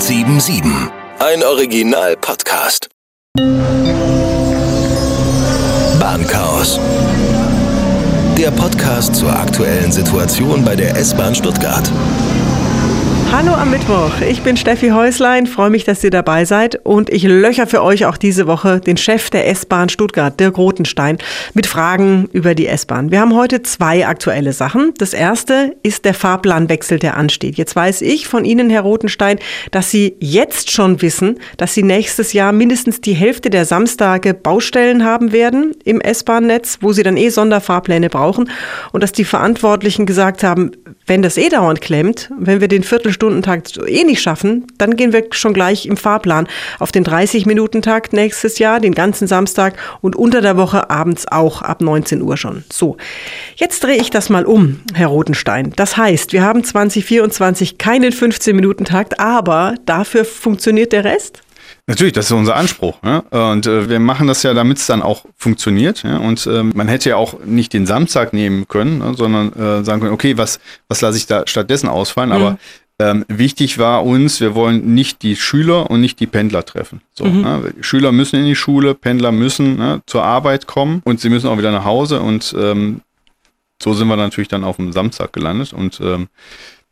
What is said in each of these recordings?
1077. Ein Original-Podcast. Bahnchaos. Der Podcast zur aktuellen Situation bei der S-Bahn Stuttgart. Hallo am Mittwoch, ich bin Steffi Häuslein, freue mich, dass ihr dabei seid und ich löcher für euch auch diese Woche den Chef der S-Bahn Stuttgart, Dirk Rotenstein, mit Fragen über die S-Bahn. Wir haben heute zwei aktuelle Sachen. Das erste ist der Fahrplanwechsel, der ansteht. Jetzt weiß ich von Ihnen, Herr Rotenstein, dass Sie jetzt schon wissen, dass Sie nächstes Jahr mindestens die Hälfte der Samstage Baustellen haben werden im S-Bahn-Netz, wo Sie dann eh Sonderfahrpläne brauchen und dass die Verantwortlichen gesagt haben, wenn das eh dauernd klemmt, wenn wir den Viertelstundentakt eh nicht schaffen, dann gehen wir schon gleich im Fahrplan auf den 30-Minuten-Takt nächstes Jahr, den ganzen Samstag und unter der Woche abends auch ab 19 Uhr schon. So, jetzt drehe ich das mal um, Herr Rotenstein. Das heißt, wir haben 2024 keinen 15-Minuten-Takt, aber dafür funktioniert der Rest? Natürlich, das ist unser Anspruch. Ja? Und äh, wir machen das ja, damit es dann auch funktioniert. Ja? Und äh, man hätte ja auch nicht den Samstag nehmen können, ne? sondern äh, sagen können, okay, was, was lasse ich da stattdessen ausfallen? Mhm. Aber ähm, wichtig war uns, wir wollen nicht die Schüler und nicht die Pendler treffen. So, mhm. ne? Schüler müssen in die Schule, Pendler müssen ne, zur Arbeit kommen und sie müssen auch wieder nach Hause. Und ähm, so sind wir natürlich dann auf dem Samstag gelandet. Und ähm,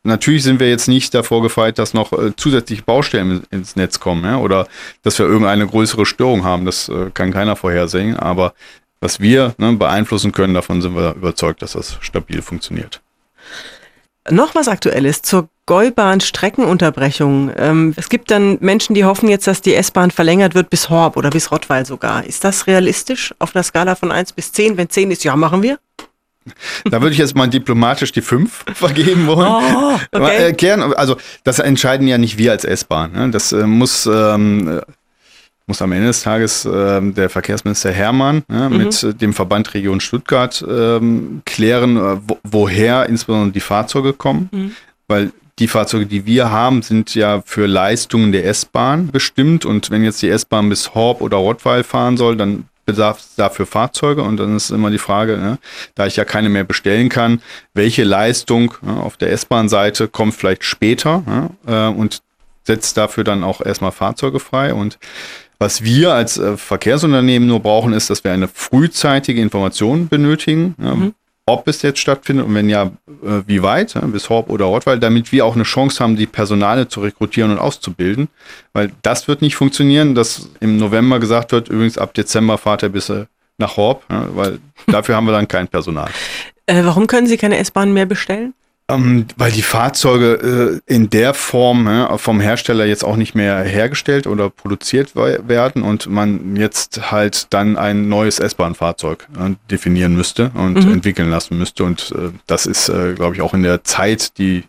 Natürlich sind wir jetzt nicht davor gefeit, dass noch äh, zusätzliche Baustellen ins Netz kommen ja? oder dass wir irgendeine größere Störung haben. Das äh, kann keiner vorhersehen. Aber was wir ne, beeinflussen können, davon sind wir überzeugt, dass das stabil funktioniert. Noch was Aktuelles zur Gäubahn-Streckenunterbrechung. Ähm, es gibt dann Menschen, die hoffen jetzt, dass die S-Bahn verlängert wird bis Horb oder bis Rottweil sogar. Ist das realistisch auf einer Skala von 1 bis 10? Wenn 10 ist, ja, machen wir. Da würde ich jetzt mal diplomatisch die fünf vergeben wollen. Oh, okay. Erklären, also das entscheiden ja nicht wir als S-Bahn. Ne? Das äh, muss, ähm, muss am Ende des Tages äh, der Verkehrsminister Hermann ja, mhm. mit dem Verband Region Stuttgart ähm, klären, äh, wo, woher insbesondere die Fahrzeuge kommen. Mhm. Weil die Fahrzeuge, die wir haben, sind ja für Leistungen der S-Bahn bestimmt. Und wenn jetzt die S-Bahn bis Horb oder Rottweil fahren soll, dann bedarf es dafür Fahrzeuge und dann ist immer die Frage, ne, da ich ja keine mehr bestellen kann, welche Leistung ne, auf der S-Bahn-Seite kommt vielleicht später ne, äh, und setzt dafür dann auch erstmal Fahrzeuge frei und was wir als äh, Verkehrsunternehmen nur brauchen, ist, dass wir eine frühzeitige Information benötigen. Mhm ob es jetzt stattfindet und wenn ja, äh, wie weit, bis Horb oder Rottweil, damit wir auch eine Chance haben, die Personale zu rekrutieren und auszubilden. Weil das wird nicht funktionieren, dass im November gesagt wird, übrigens ab Dezember fahrt er bis nach Horb, weil dafür haben wir dann kein Personal. Äh, warum können Sie keine S-Bahn mehr bestellen? Ähm, weil die Fahrzeuge äh, in der Form äh, vom Hersteller jetzt auch nicht mehr hergestellt oder produziert werden und man jetzt halt dann ein neues S-Bahn-Fahrzeug äh, definieren müsste und mhm. entwickeln lassen müsste. Und äh, das ist, glaube ich, auch in der Zeit, die,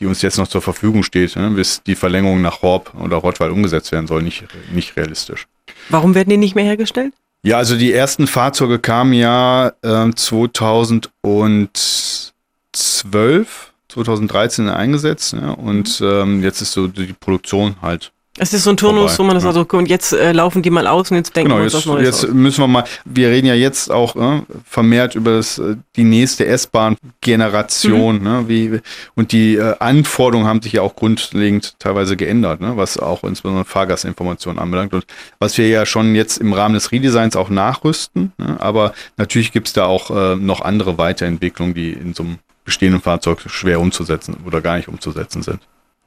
die uns jetzt noch zur Verfügung steht, ne, bis die Verlängerung nach Horb oder Rottweil umgesetzt werden soll, nicht, nicht realistisch. Warum werden die nicht mehr hergestellt? Ja, also die ersten Fahrzeuge kamen ja äh, 2000 und 2012, 2013 eingesetzt ja, und ähm, jetzt ist so die Produktion halt es ist so ein Turnus, wo man das ja. also, und jetzt äh, laufen die mal aus und jetzt denken genau, wir uns jetzt, was Neues Jetzt aus. müssen wir mal, wir reden ja jetzt auch äh, vermehrt über das, äh, die nächste S-Bahn-Generation, mhm. ne, wie, und die äh, Anforderungen haben sich ja auch grundlegend teilweise geändert, ne, was auch insbesondere Fahrgastinformationen anbelangt und was wir ja schon jetzt im Rahmen des Redesigns auch nachrüsten, ne, aber natürlich gibt es da auch äh, noch andere Weiterentwicklungen, die in so einem bestehenden Fahrzeug schwer umzusetzen oder gar nicht umzusetzen sind.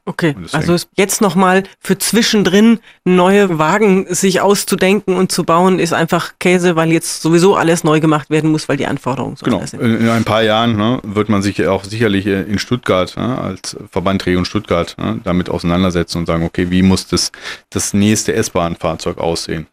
Okay, also jetzt nochmal für zwischendrin neue Wagen sich auszudenken und zu bauen, ist einfach Käse, weil jetzt sowieso alles neu gemacht werden muss, weil die Anforderungen so genau. sind. In ein paar Jahren ne, wird man sich auch sicherlich in Stuttgart ne, als Verband Region Stuttgart ne, damit auseinandersetzen und sagen, okay, wie muss das, das nächste S-Bahn-Fahrzeug aussehen?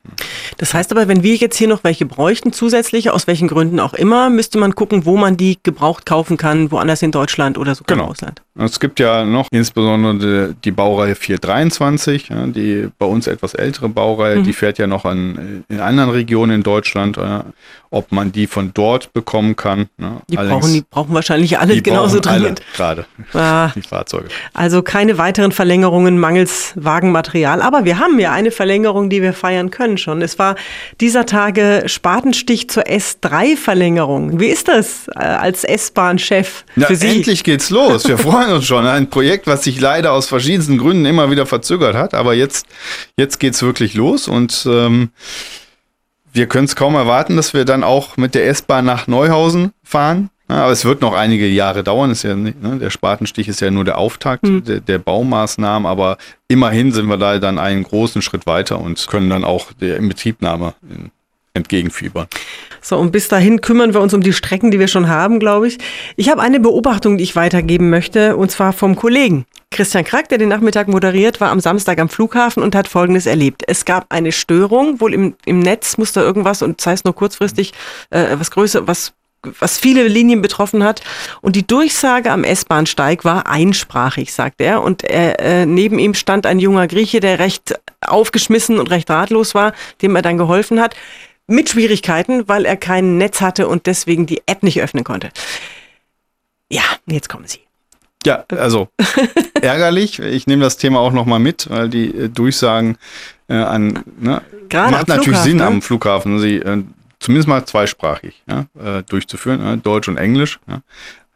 Das heißt aber, wenn wir jetzt hier noch welche bräuchten, zusätzliche, aus welchen Gründen auch immer, müsste man gucken, wo man die gebraucht kaufen kann, woanders in Deutschland oder sogar genau. im Ausland. Es gibt ja noch insbesondere die, Baureihe 423, ja, die bei uns etwas ältere Baureihe, mhm. die fährt ja noch an, in anderen Regionen in Deutschland. Ja. Ob man die von dort bekommen kann. Ne? Die, brauchen, die brauchen wahrscheinlich alle genauso dringend. Gerade ah, die Fahrzeuge. Also keine weiteren Verlängerungen mangels Wagenmaterial. Aber wir haben ja eine Verlängerung, die wir feiern können schon. Es war dieser Tage Spatenstich zur S3-Verlängerung. Wie ist das äh, als S-Bahn-Chef für Sie? Endlich geht's los. Wir freuen uns schon. Ein Projekt, was sich leider aus verschiedensten Gründen immer wieder verzögert hat. Aber jetzt, jetzt geht's wirklich los und ähm, wir können es kaum erwarten, dass wir dann auch mit der S-Bahn nach Neuhausen fahren. Ja, aber es wird noch einige Jahre dauern. Ist ja nicht, ne? Der Spatenstich ist ja nur der Auftakt mhm. der, der, Baumaßnahmen, aber immerhin sind wir da dann einen großen Schritt weiter und können dann auch der Inbetriebnahme entgegenfiebern. So, und bis dahin kümmern wir uns um die Strecken, die wir schon haben, glaube ich. Ich habe eine Beobachtung, die ich weitergeben möchte, und zwar vom Kollegen. Christian Krack, der den Nachmittag moderiert, war am Samstag am Flughafen und hat Folgendes erlebt. Es gab eine Störung, wohl im, im Netz musste irgendwas, und sei es nur kurzfristig, äh, was Größe, was was viele Linien betroffen hat. Und die Durchsage am S-Bahnsteig war einsprachig, sagt er. Und er, äh, neben ihm stand ein junger Grieche, der recht aufgeschmissen und recht ratlos war, dem er dann geholfen hat mit Schwierigkeiten, weil er kein Netz hatte und deswegen die App nicht öffnen konnte. Ja, jetzt kommen Sie. Ja, also ärgerlich. Ich nehme das Thema auch nochmal mit, weil die äh, Durchsagen äh, an ne, Gerade macht natürlich Sinn ne? am Flughafen, sie äh, zumindest mal zweisprachig ja, äh, durchzuführen, Deutsch und Englisch. Ja.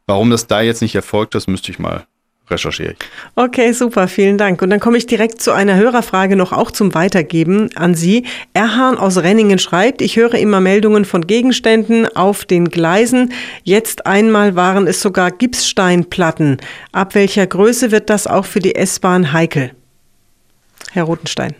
Warum das da jetzt nicht erfolgt, das müsste ich mal recherchiere ich. Okay, super, vielen Dank. Und dann komme ich direkt zu einer Hörerfrage noch auch zum Weitergeben an Sie. Erhan aus Renningen schreibt, ich höre immer Meldungen von Gegenständen auf den Gleisen. Jetzt einmal waren es sogar Gipssteinplatten. Ab welcher Größe wird das auch für die S-Bahn heikel? Herr Rotenstein.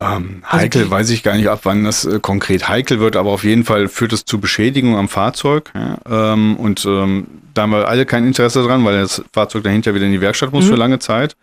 Ähm, also heikel also weiß ich gar nicht, ab wann das äh, konkret heikel wird, aber auf jeden Fall führt es zu Beschädigung am Fahrzeug. Ja, ähm, und ähm, da haben wir alle kein Interesse dran, weil das Fahrzeug dahinter wieder in die Werkstatt muss mhm. für lange Zeit.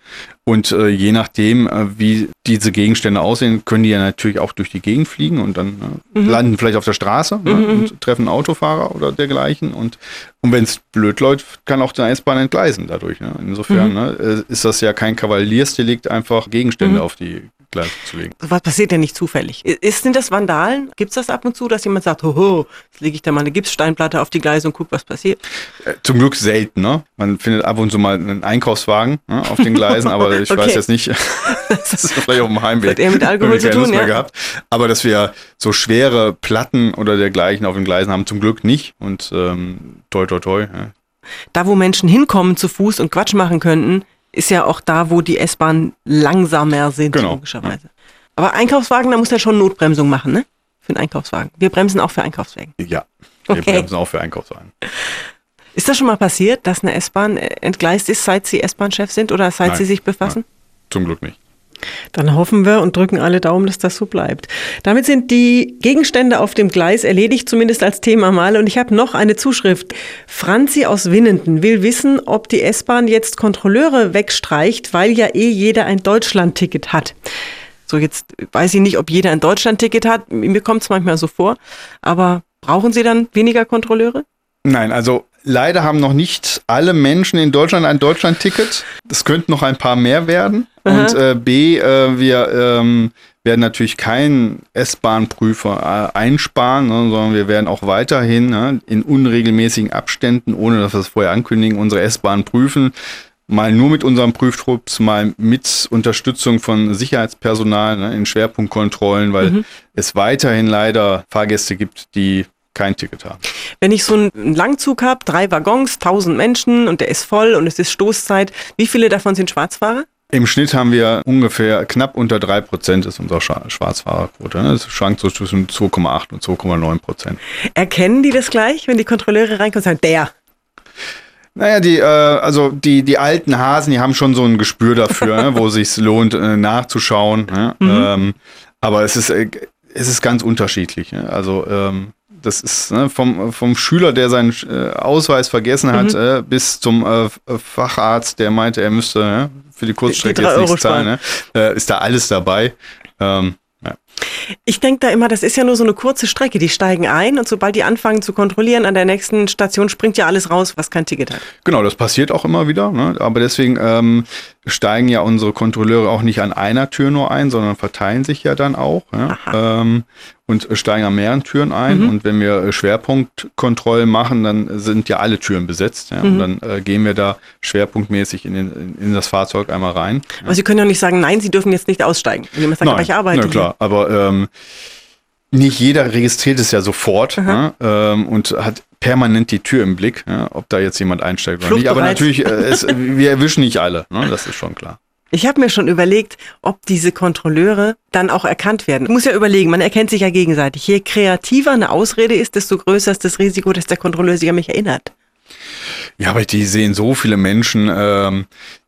Und äh, je nachdem, äh, wie diese Gegenstände aussehen, können die ja natürlich auch durch die Gegend fliegen und dann äh, mhm. landen vielleicht auf der Straße ne, mhm. und treffen Autofahrer oder dergleichen. Und, und wenn es blöd läuft, kann auch die S-Bahn entgleisen dadurch. Ne? Insofern mhm. ne, äh, ist das ja kein Kavaliersdelikt, einfach Gegenstände mhm. auf die Gleise zu legen. Was passiert denn nicht zufällig? Ist, sind das Vandalen? Gibt es das ab und zu, dass jemand sagt, hoho, jetzt lege ich da mal eine Gipssteinplatte auf die Gleise und gucke, was passiert? Äh, zum Glück selten, ne? Man findet ab und zu mal einen Einkaufswagen ne, auf den Gleisen, aber ich okay. weiß jetzt nicht, das ist vielleicht auf dem Heimweg. Hat eher mit Alkohol zu tun, ja. Gehabt. Aber dass wir so schwere Platten oder dergleichen auf den Gleisen haben, zum Glück nicht. Und ähm, toi, toi, toi. Ja. Da, wo Menschen hinkommen zu Fuß und Quatsch machen könnten, ist ja auch da, wo die S-Bahn langsamer sind, genau. logischerweise. Aber Einkaufswagen, da muss er schon Notbremsung machen, ne? Für einen Einkaufswagen. Wir bremsen auch für Einkaufswagen. Ja, wir okay. bremsen auch für Einkaufswagen. Ist das schon mal passiert, dass eine S-Bahn entgleist ist, seit Sie S-Bahn-Chef sind oder seit nein, Sie sich befassen? Nein, zum Glück nicht. Dann hoffen wir und drücken alle Daumen, dass das so bleibt. Damit sind die Gegenstände auf dem Gleis erledigt, zumindest als Thema mal. Und ich habe noch eine Zuschrift. Franzi aus Winnenden will wissen, ob die S-Bahn jetzt Kontrolleure wegstreicht, weil ja eh jeder ein Deutschland-Ticket hat. So, jetzt weiß ich nicht, ob jeder ein Deutschland-Ticket hat. Mir kommt es manchmal so vor. Aber brauchen Sie dann weniger Kontrolleure? Nein, also leider haben noch nicht alle Menschen in Deutschland ein Deutschland-Ticket. Es könnten noch ein paar mehr werden. Aha. Und äh, B, äh, wir ähm, werden natürlich keinen S-Bahn-Prüfer äh, einsparen, ne, sondern wir werden auch weiterhin ne, in unregelmäßigen Abständen, ohne dass wir es vorher ankündigen, unsere S-Bahn prüfen. Mal nur mit unserem Prüftrupps, mal mit Unterstützung von Sicherheitspersonal ne, in Schwerpunktkontrollen, weil mhm. es weiterhin leider Fahrgäste gibt, die kein Ticket haben. Wenn ich so einen Langzug habe, drei Waggons, 1000 Menschen und der ist voll und es ist Stoßzeit, wie viele davon sind Schwarzfahrer? Im Schnitt haben wir ungefähr knapp unter 3% ist unsere Schwarzfahrerquote. Es ne? schwankt so zwischen 2,8 und 2,9%. Erkennen die das gleich, wenn die Kontrolleure reinkommen und sagen, der? Naja, die, äh, also die, die alten Hasen, die haben schon so ein Gespür dafür, ne, wo es sich lohnt, äh, nachzuschauen. Ne? Mhm. Ähm, aber es ist, äh, es ist ganz unterschiedlich. Ne? Also ähm, das ist ne, vom, vom Schüler, der seinen äh, Ausweis vergessen hat, mhm. äh, bis zum äh, Facharzt, der meinte, er müsste ne, für die Kurzstrecke die jetzt nichts zahlen, ne, äh, ist da alles dabei. Ähm, ja. Ich denke da immer, das ist ja nur so eine kurze Strecke. Die steigen ein und sobald die anfangen zu kontrollieren, an der nächsten Station springt ja alles raus, was kein Ticket hat. Genau, das passiert auch immer wieder. Ne? Aber deswegen, ähm, steigen ja unsere Kontrolleure auch nicht an einer Tür nur ein, sondern verteilen sich ja dann auch ja, ähm, und steigen an mehreren Türen ein. Mhm. Und wenn wir Schwerpunktkontrollen machen, dann sind ja alle Türen besetzt. Ja, mhm. Und dann äh, gehen wir da schwerpunktmäßig in, den, in das Fahrzeug einmal rein. Aber Sie können ja nicht sagen, nein, Sie dürfen jetzt nicht aussteigen. Wenn jemand sagt, nein, aber ich arbeite. Na klar, hier. aber ähm, nicht jeder registriert es ja sofort ja, ähm, und hat permanent die Tür im Blick, ja, ob da jetzt jemand einsteigt oder nicht. Aber natürlich, äh, es, wir erwischen nicht alle, ne? das ist schon klar. Ich habe mir schon überlegt, ob diese Kontrolleure dann auch erkannt werden. Ich muss ja überlegen, man erkennt sich ja gegenseitig. Je kreativer eine Ausrede ist, desto größer ist das Risiko, dass der Kontrolleur sich an mich erinnert. Ja, aber die sehen so viele Menschen. Ähm,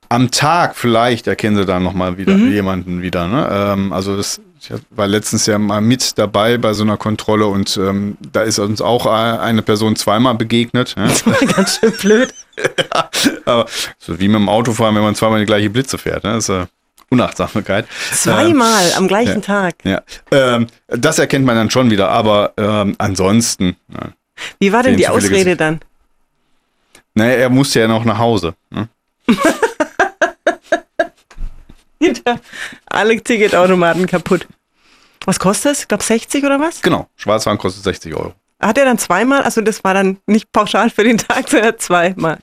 am Tag vielleicht erkennen sie da nochmal wieder mhm. jemanden wieder. Ne? Ähm, also das ich war letztens ja mal mit dabei bei so einer Kontrolle und ähm, da ist uns auch eine Person zweimal begegnet. Ja. Das war ganz schön blöd. ja, aber so wie mit dem Autofahren, wenn man zweimal die gleiche Blitze fährt. Ne? Das ist äh, Unachtsamkeit. Zweimal ähm, am gleichen ja, Tag. Ja, ähm, das erkennt man dann schon wieder, aber ähm, ansonsten. Ja, wie war denn die Ausrede dann? Naja, er musste ja noch nach Hause. Ne? Alle Ticketautomaten kaputt. Was kostet es? Ich glaube 60 oder was? Genau, Schwarzfahren kostet 60 Euro. Hat er dann zweimal, also das war dann nicht pauschal für den Tag, sondern zweimal.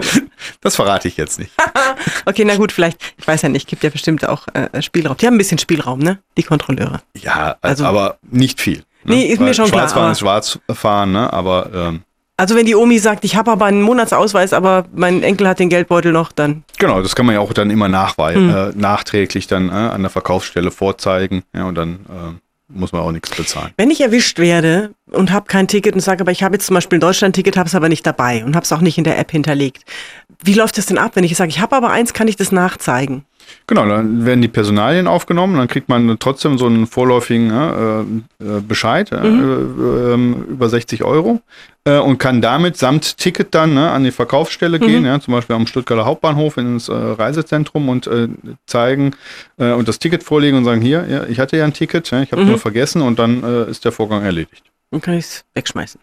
das verrate ich jetzt nicht. okay, na gut, vielleicht, ich weiß ja nicht, gibt ja bestimmt auch äh, Spielraum. Die haben ein bisschen Spielraum, ne? Die Kontrolleure. Ja, also, aber nicht viel. Ne? Nee, ist Weil mir schon Schwarzfahren klar. ist Schwarzfahren, ne? Aber ähm, also wenn die Omi sagt, ich habe aber einen Monatsausweis, aber mein Enkel hat den Geldbeutel noch, dann. Genau, das kann man ja auch dann immer nachweisen, hm. äh, nachträglich dann äh, an der Verkaufsstelle vorzeigen. Ja, und dann äh, muss man auch nichts bezahlen. Wenn ich erwischt werde und habe kein Ticket und sage, aber ich habe jetzt zum Beispiel ein Deutschland-Ticket, habe es aber nicht dabei und habe es auch nicht in der App hinterlegt. Wie läuft das denn ab, wenn ich sage, ich habe aber eins, kann ich das nachzeigen? Genau, dann werden die Personalien aufgenommen, dann kriegt man trotzdem so einen vorläufigen äh, äh Bescheid äh, mhm. äh, über 60 Euro äh, und kann damit samt Ticket dann ne, an die Verkaufsstelle mhm. gehen, ja, zum Beispiel am Stuttgarter Hauptbahnhof ins äh, Reisezentrum und zeigen und das Ticket vorlegen und sagen, hier, ja, ich hatte ja ein Ticket, ja, ich habe mhm. nur vergessen und dann ist der Vorgang erledigt. Dann kann ich es wegschmeißen.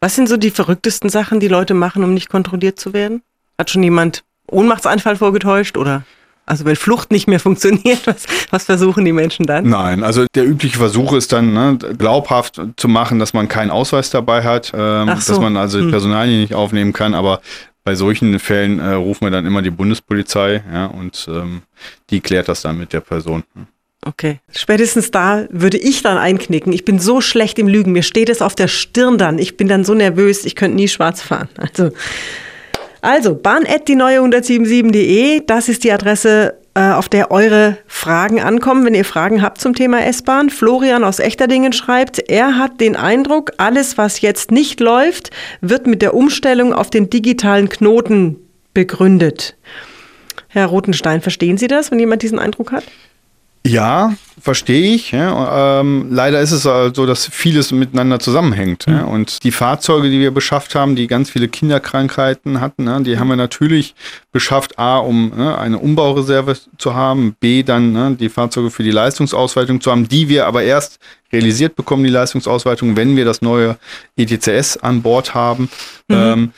Was sind so die verrücktesten Sachen, die Leute machen, um nicht kontrolliert zu werden? Hat schon jemand Ohnmachtsanfall vorgetäuscht oder? Also wenn Flucht nicht mehr funktioniert, was, was, versuchen die Menschen dann? Nein, also der übliche Versuch ist dann ne, glaubhaft zu machen, dass man keinen Ausweis dabei hat, ähm, so. dass man also hm. Personalien nicht aufnehmen kann, aber bei solchen Fällen äh, rufen wir dann immer die Bundespolizei ja, und ähm, die klärt das dann mit der Person. Okay. Spätestens da würde ich dann einknicken. Ich bin so schlecht im Lügen. Mir steht es auf der Stirn dann. Ich bin dann so nervös, ich könnte nie schwarz fahren. Also also, bahn@ die neue 177.de, das ist die Adresse, äh, auf der eure Fragen ankommen, wenn ihr Fragen habt zum Thema S-Bahn. Florian aus Echterdingen schreibt, er hat den Eindruck, alles, was jetzt nicht läuft, wird mit der Umstellung auf den digitalen Knoten begründet. Herr Rotenstein, verstehen Sie das, wenn jemand diesen Eindruck hat? Ja, verstehe ich. Ja. Ähm, leider ist es halt so, dass vieles miteinander zusammenhängt. Mhm. Ja. Und die Fahrzeuge, die wir beschafft haben, die ganz viele Kinderkrankheiten hatten, ja, die haben wir natürlich beschafft, A, um ne, eine Umbaureserve zu haben, B, dann ne, die Fahrzeuge für die Leistungsausweitung zu haben, die wir aber erst realisiert bekommen, die Leistungsausweitung, wenn wir das neue ETCS an Bord haben. Mhm. Ähm,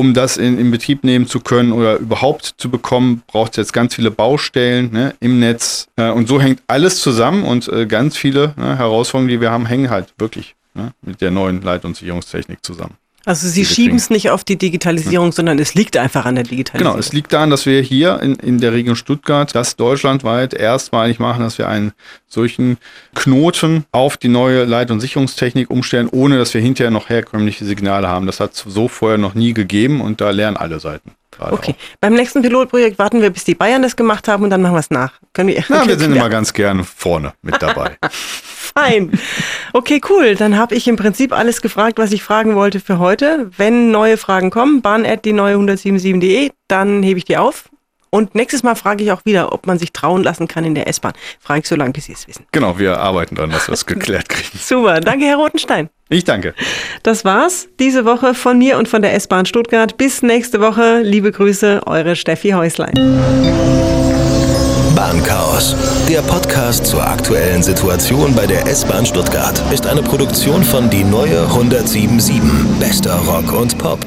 um das in, in Betrieb nehmen zu können oder überhaupt zu bekommen, braucht es jetzt ganz viele Baustellen ne, im Netz. Äh, und so hängt alles zusammen und äh, ganz viele ne, Herausforderungen, die wir haben, hängen halt wirklich ne, mit der neuen Leit- und Sicherungstechnik zusammen. Also Sie schieben es nicht auf die Digitalisierung, ja. sondern es liegt einfach an der Digitalisierung. Genau, es liegt daran, dass wir hier in, in der Region Stuttgart das deutschlandweit erstmalig machen, dass wir einen solchen Knoten auf die neue Leit- und Sicherungstechnik umstellen, ohne dass wir hinterher noch herkömmliche Signale haben. Das hat es so vorher noch nie gegeben und da lernen alle Seiten. Okay. Auch. Beim nächsten Pilotprojekt warten wir, bis die Bayern das gemacht haben und dann machen wir es nach. Können wir, Na, wir sind immer ganz gern vorne mit dabei. Fein. Okay, cool. Dann habe ich im Prinzip alles gefragt, was ich fragen wollte für heute. Wenn neue Fragen kommen, bahn die neue 177.de, dann hebe ich die auf. Und nächstes Mal frage ich auch wieder, ob man sich trauen lassen kann in der S-Bahn. Frage ich so lange, bis Sie es wissen. Genau, wir arbeiten daran, dass wir es geklärt kriegen. Super. Danke, Herr Rotenstein. Ich danke. Das war's diese Woche von mir und von der S-Bahn Stuttgart. Bis nächste Woche. Liebe Grüße, eure Steffi Häuslein. Bahnchaos. Der Podcast zur aktuellen Situation bei der S-Bahn Stuttgart ist eine Produktion von Die Neue 1077. Bester Rock und Pop.